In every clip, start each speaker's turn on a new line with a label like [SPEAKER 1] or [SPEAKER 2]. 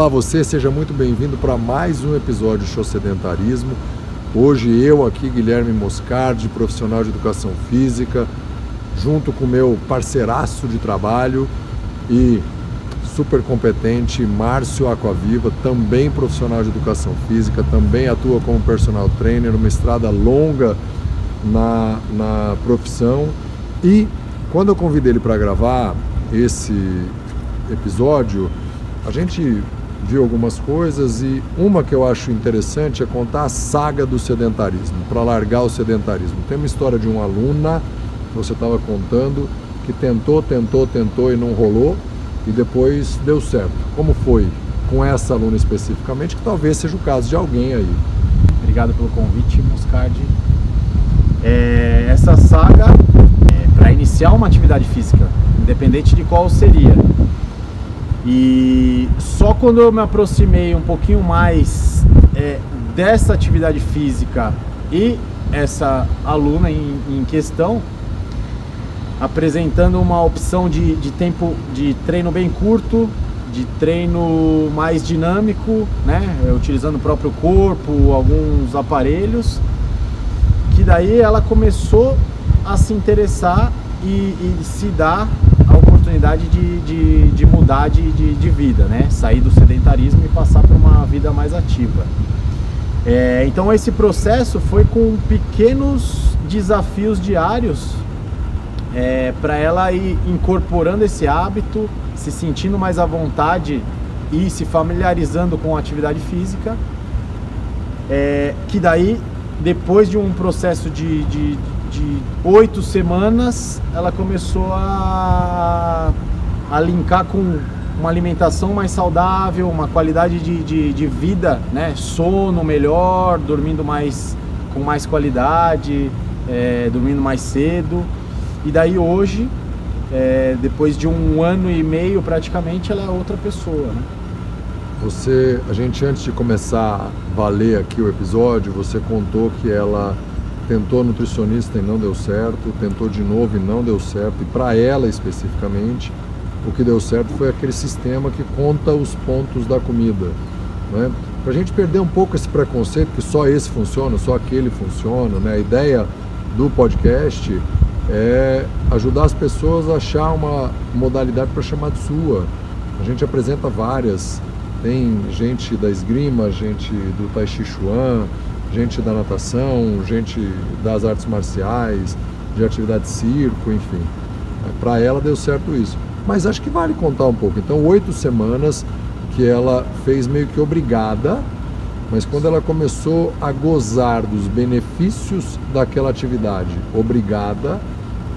[SPEAKER 1] Olá você, seja muito bem-vindo para mais um episódio Show Sedentarismo. Hoje eu aqui, Guilherme Moscardi, profissional de educação física, junto com meu parceiraço de trabalho e super competente Márcio Aquaviva, também profissional de educação física, também atua como personal trainer, uma estrada longa na, na profissão. E quando eu convidei ele para gravar esse episódio, a gente viu algumas coisas e uma que eu acho interessante é contar a saga do sedentarismo, para largar o sedentarismo. Tem uma história de uma aluna, você estava contando, que tentou, tentou, tentou e não rolou e depois deu certo. Como foi com essa aluna especificamente, que talvez seja o caso de alguém aí.
[SPEAKER 2] Obrigado pelo convite, Muscardi. É, essa saga é para iniciar uma atividade física, independente de qual seria. E só quando eu me aproximei um pouquinho mais é, dessa atividade física e essa aluna em, em questão, apresentando uma opção de, de tempo de treino bem curto, de treino mais dinâmico, né? utilizando o próprio corpo, alguns aparelhos, que daí ela começou a se interessar e, e se dar a oportunidade de, de, de mudar de, de, de, vida, né? Sair do sedentarismo e passar para uma vida mais ativa. É, então esse processo foi com pequenos desafios diários é, para ela ir incorporando esse hábito, se sentindo mais à vontade e se familiarizando com a atividade física, é, que daí depois de um processo de, de de oito semanas, ela começou a, a linkar com uma alimentação mais saudável, uma qualidade de, de, de, vida, né? sono melhor, dormindo mais com mais qualidade, é, dormindo mais cedo. E daí hoje, é, depois de um ano e meio praticamente, ela é outra pessoa. Né?
[SPEAKER 1] Você, a gente antes de começar a valer aqui o episódio, você contou que ela tentou nutricionista e não deu certo, tentou de novo e não deu certo, e para ela especificamente, o que deu certo foi aquele sistema que conta os pontos da comida. Né? Para a gente perder um pouco esse preconceito que só esse funciona, só aquele funciona, né? a ideia do podcast é ajudar as pessoas a achar uma modalidade para chamar de sua. A gente apresenta várias, tem gente da esgrima, gente do Tai Chi Chuan, gente da natação, gente das artes marciais, de atividade de circo, enfim. Para ela deu certo isso. Mas acho que vale contar um pouco. Então, oito semanas que ela fez meio que obrigada, mas quando ela começou a gozar dos benefícios daquela atividade obrigada,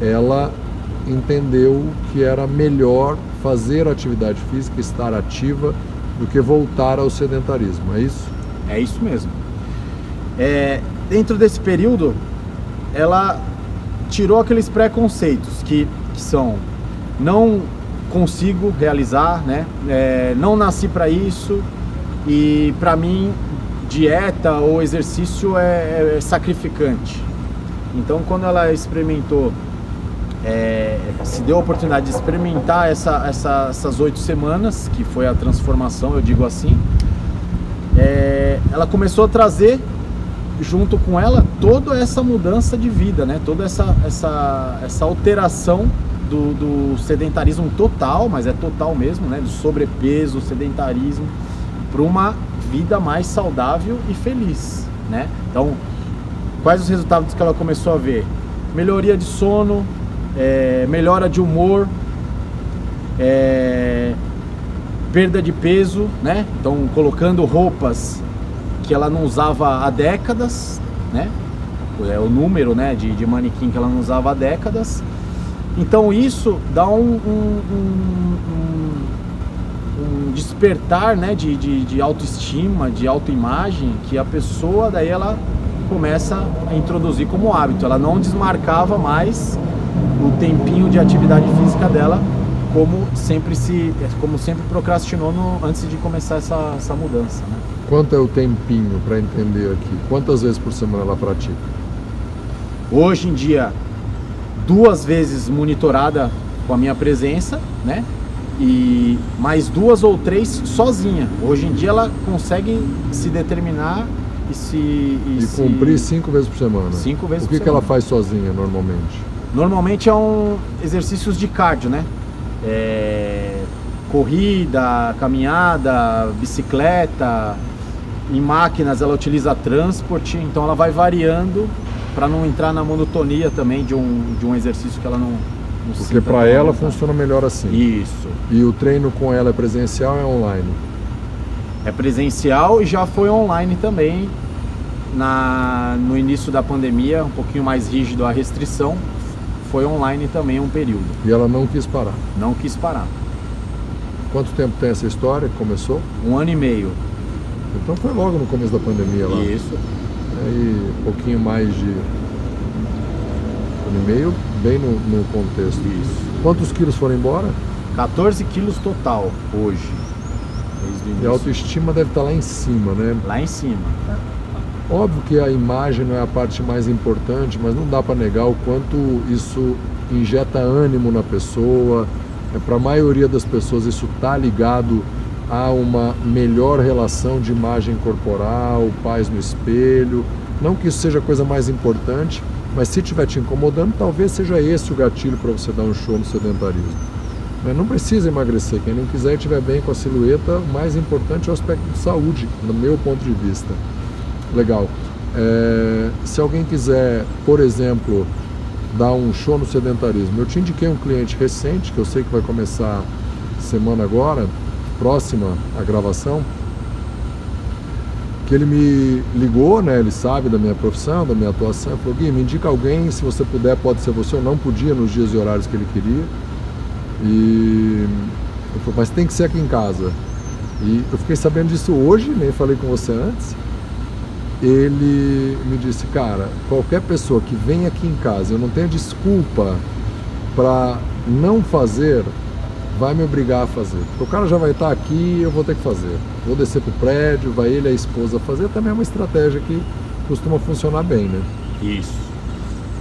[SPEAKER 1] ela entendeu que era melhor fazer atividade física, estar ativa, do que voltar ao sedentarismo. É isso?
[SPEAKER 2] É isso mesmo. É, dentro desse período, ela tirou aqueles preconceitos que, que são não consigo realizar, né? É, não nasci para isso e para mim dieta ou exercício é, é, sacrificante. Então, quando ela experimentou, é, se deu a oportunidade de experimentar essa, essa, essas oito semanas, que foi a transformação, eu digo assim, é, ela começou a trazer junto com ela toda essa mudança de vida, né? Toda essa, essa, essa alteração do, do sedentarismo total, mas é total mesmo, né? Do sobrepeso, sedentarismo, para uma vida mais saudável e feliz, né? Então, quais os resultados que ela começou a ver? Melhoria de sono, é, melhora de humor, é, perda de peso, né? Então, colocando roupas que ela não usava há décadas, né? É o número né, de, de manequim que ela não usava há décadas. Então isso dá um, um, um, um despertar né, de, de, de, autoestima, de autoimagem, que a pessoa daí ela começa a introduzir como hábito. Ela não desmarcava mais o tempinho de atividade física dela como sempre se como sempre procrastinou no, antes de começar essa, essa mudança. Né?
[SPEAKER 1] Quanto é o tempinho para entender aqui? Quantas vezes por semana ela pratica?
[SPEAKER 2] Hoje em dia, duas vezes monitorada com a minha presença, né? e mais duas ou três sozinha. Hoje em dia ela consegue se determinar e se.
[SPEAKER 1] E,
[SPEAKER 2] se-
[SPEAKER 1] cumprir cinco vezes por semana.
[SPEAKER 2] Cinco vezes
[SPEAKER 1] O que,
[SPEAKER 2] por
[SPEAKER 1] que ela
[SPEAKER 2] semana.
[SPEAKER 1] faz sozinha normalmente?
[SPEAKER 2] Normalmente é um exercícios de cardio, né? É, corrida, caminhada, bicicleta. Em máquinas ela utiliza transporte, então ela vai variando para não entrar na monotonia também de um, de um exercício que ela não. não
[SPEAKER 1] Porque para ela
[SPEAKER 2] vontade.
[SPEAKER 1] funciona melhor assim.
[SPEAKER 2] Isso.
[SPEAKER 1] E o treino com ela é presencial ou é online?
[SPEAKER 2] É presencial e já foi online também. Na, no início da pandemia, um pouquinho mais rígido a restrição, foi online também um período.
[SPEAKER 1] E ela não quis parar.
[SPEAKER 2] Não quis parar.
[SPEAKER 1] Quanto tempo tem essa história começou?
[SPEAKER 2] Um ano e meio.
[SPEAKER 1] Então foi logo no começo da pandemia lá.
[SPEAKER 2] Isso.
[SPEAKER 1] Aí um pouquinho mais de um ano e meio, bem no, no contexto.
[SPEAKER 2] Isso.
[SPEAKER 1] Quantos quilos foram embora?
[SPEAKER 2] 14 quilos total hoje.
[SPEAKER 1] E a autoestima deve estar lá em cima, né?
[SPEAKER 2] Lá em cima.
[SPEAKER 1] Óbvio que a imagem não é a parte mais importante, mas não dá para negar o quanto isso injeta ânimo na pessoa. É, para a maioria das pessoas isso está ligado a uma melhor relação de imagem corporal, paz no espelho. Não que isso seja a coisa mais importante, mas se estiver te incomodando, talvez seja esse o gatilho para você dar um show no sedentarismo. Mas não precisa emagrecer. Quem não quiser e estiver bem com a silhueta, o mais importante é o aspecto de saúde, no meu ponto de vista. Legal. É, se alguém quiser, por exemplo, dar um show no sedentarismo, eu te indiquei um cliente recente, que eu sei que vai começar semana agora, próxima à gravação, que ele me ligou, né? Ele sabe da minha profissão, da minha atuação, falou, Gui, me indica alguém, se você puder, pode ser você, eu não podia nos dias e horários que ele queria. E ele falou, mas tem que ser aqui em casa. E eu fiquei sabendo disso hoje, nem falei com você antes. Ele me disse, cara, qualquer pessoa que vem aqui em casa, eu não tenho desculpa para não fazer, vai me obrigar a fazer. Porque o cara já vai estar aqui, eu vou ter que fazer. Vou descer pro prédio, vai ele e a esposa fazer, também é uma estratégia que costuma funcionar bem, né?
[SPEAKER 2] Isso.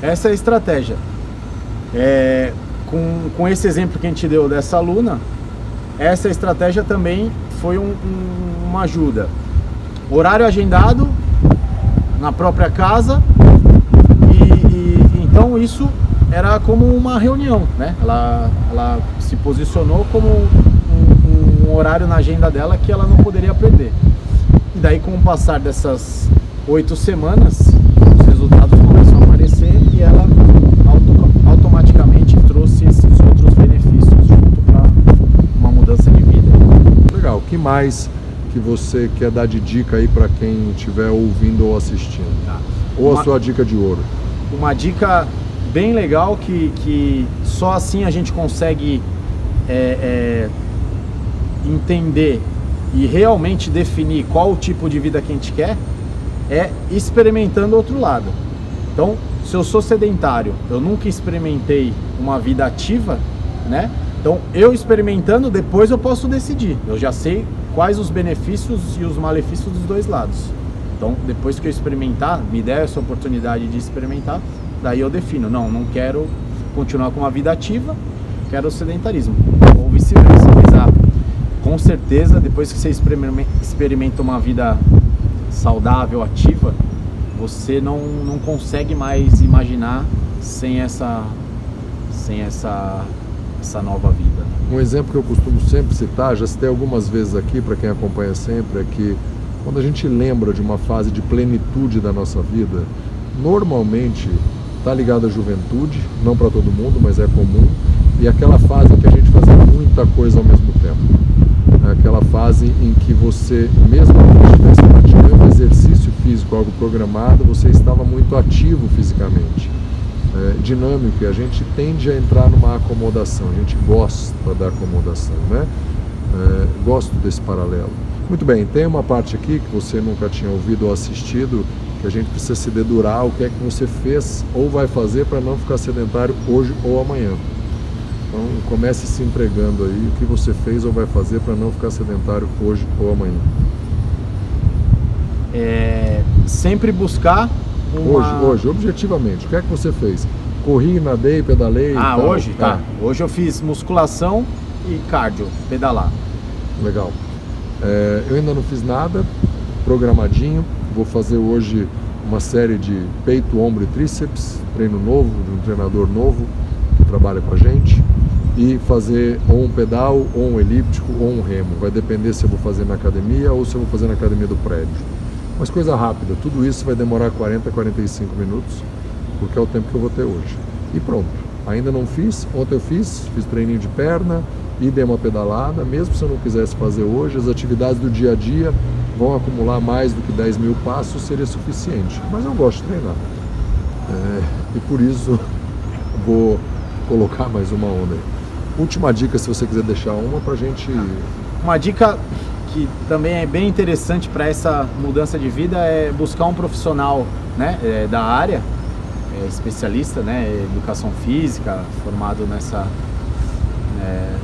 [SPEAKER 2] Essa é a estratégia. É, com, com esse exemplo que a gente deu dessa aluna, essa estratégia também foi um- um- uma ajuda. Horário agendado na própria casa e, e- então isso era como uma reunião, né? Ela, ela se posicionou como um, um horário na agenda dela que ela não poderia perder. E daí com o passar dessas oito semanas, os resultados começam a aparecer e ela auto- automaticamente trouxe esses outros benefícios junto para uma mudança de vida.
[SPEAKER 1] Legal. O que mais que você quer dar de dica aí para quem estiver ouvindo ou assistindo?
[SPEAKER 2] Tá.
[SPEAKER 1] Ou a
[SPEAKER 2] Uma-
[SPEAKER 1] sua dica de ouro?
[SPEAKER 2] uma dica bem legal que, que só assim a gente consegue é, é, entender e realmente definir qual o tipo de vida que a gente quer é experimentando outro lado. Então, se eu sou sedentário, eu nunca experimentei uma vida ativa, né? Então, eu experimentando, depois eu posso decidir. Eu já sei quais os benefícios e os malefícios dos dois lados. Então, depois que eu experimentar, me der essa oportunidade de experimentar, daí eu defino, não, não quero continuar com uma vida ativa, quero sedentarismo. Ou vice-versa. Com certeza, depois que você experime- experimenta uma vida saudável, ativa, você não, não consegue mais imaginar sem essa, sem essa, essa nova vida.
[SPEAKER 1] Um exemplo que eu costumo sempre citar, já citei algumas vezes aqui para quem acompanha sempre, é que quando a gente lembra de uma fase de plenitude da nossa vida, normalmente está ligado à juventude, não para todo mundo, mas é comum, e aquela fase em que a gente fazia muita coisa ao mesmo tempo. É aquela fase em que você, mesmo que estivesse praticando exercício físico, algo programado, você estava muito ativo fisicamente é, dinâmico e a gente tende a entrar numa acomodação, a gente gosta da acomodação, né? É, gosto desse paralelo. Muito bem, tem uma parte aqui que você nunca tinha ouvido ou assistido, que a gente precisa se dedurar o que é que você fez ou vai fazer para não ficar sedentário hoje ou amanhã. Então comece se empregando aí o que você fez ou vai fazer para não ficar sedentário hoje ou amanhã.
[SPEAKER 2] É, sempre buscar uma...
[SPEAKER 1] Hoje, hoje, objetivamente, o que é que você fez? Corri, nadei, pedalei?
[SPEAKER 2] Ah,
[SPEAKER 1] tal?
[SPEAKER 2] hoje? Tá.
[SPEAKER 1] É.
[SPEAKER 2] Hoje eu fiz musculação e cardio, pedalar.
[SPEAKER 1] Legal. É, eu ainda não fiz nada programadinho. Vou fazer hoje uma série de peito, ombro e tríceps, treino novo, de um treinador novo que trabalha com a gente. E fazer ou um pedal, ou um elíptico, ou um remo. Vai depender se eu vou fazer na academia ou se eu vou fazer na academia do prédio. Mas coisa rápida, tudo isso vai demorar 40, 45 minutos, porque é o tempo que eu vou ter hoje. E pronto. Ainda não fiz, ontem eu fiz, fiz treininho de perna, e dei uma pedalada, mesmo se eu não quisesse fazer hoje, as atividades do dia a dia vão acumular mais do que 10 mil passos, seria suficiente. Mas eu gosto de treinar. É, e por isso vou colocar mais uma onda aí. Última dica, se você quiser deixar uma pra gente.
[SPEAKER 2] Uma dica que também é bem interessante para essa mudança de vida é buscar um profissional né, é, da área, é, especialista, né, educação física, formado nessa, é,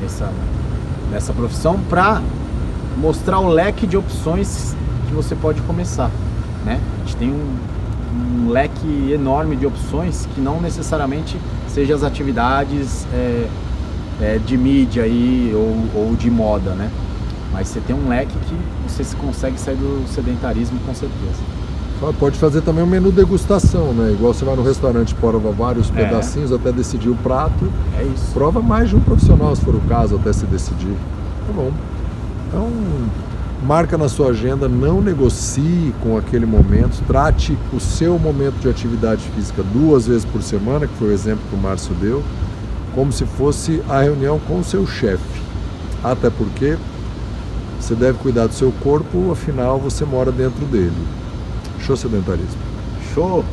[SPEAKER 2] nessa, nessa profissão, para mostrar o leque de opções que você pode começar. Né? A gente tem um, um leque enorme de opções que não necessariamente sejam as atividades é, é, de mídia aí, ou, ou de moda, né? Mas você tem um leque que você consegue sair do sedentarismo com certeza.
[SPEAKER 1] Pode fazer também um menu degustação, né? Igual você vai no restaurante, prova vários é. pedacinhos até decidir o prato.
[SPEAKER 2] É isso.
[SPEAKER 1] Prova mais de um profissional, se for o caso, até se decidir. Tá bom. Então, marca na sua agenda, não negocie com aquele momento, trate o seu momento de atividade física duas vezes por semana, que foi o exemplo que o Márcio deu, como se fosse a reunião com o seu chefe. Até porque você deve cuidar do seu corpo, afinal você mora dentro dele. Show sedentarismo.
[SPEAKER 2] Show!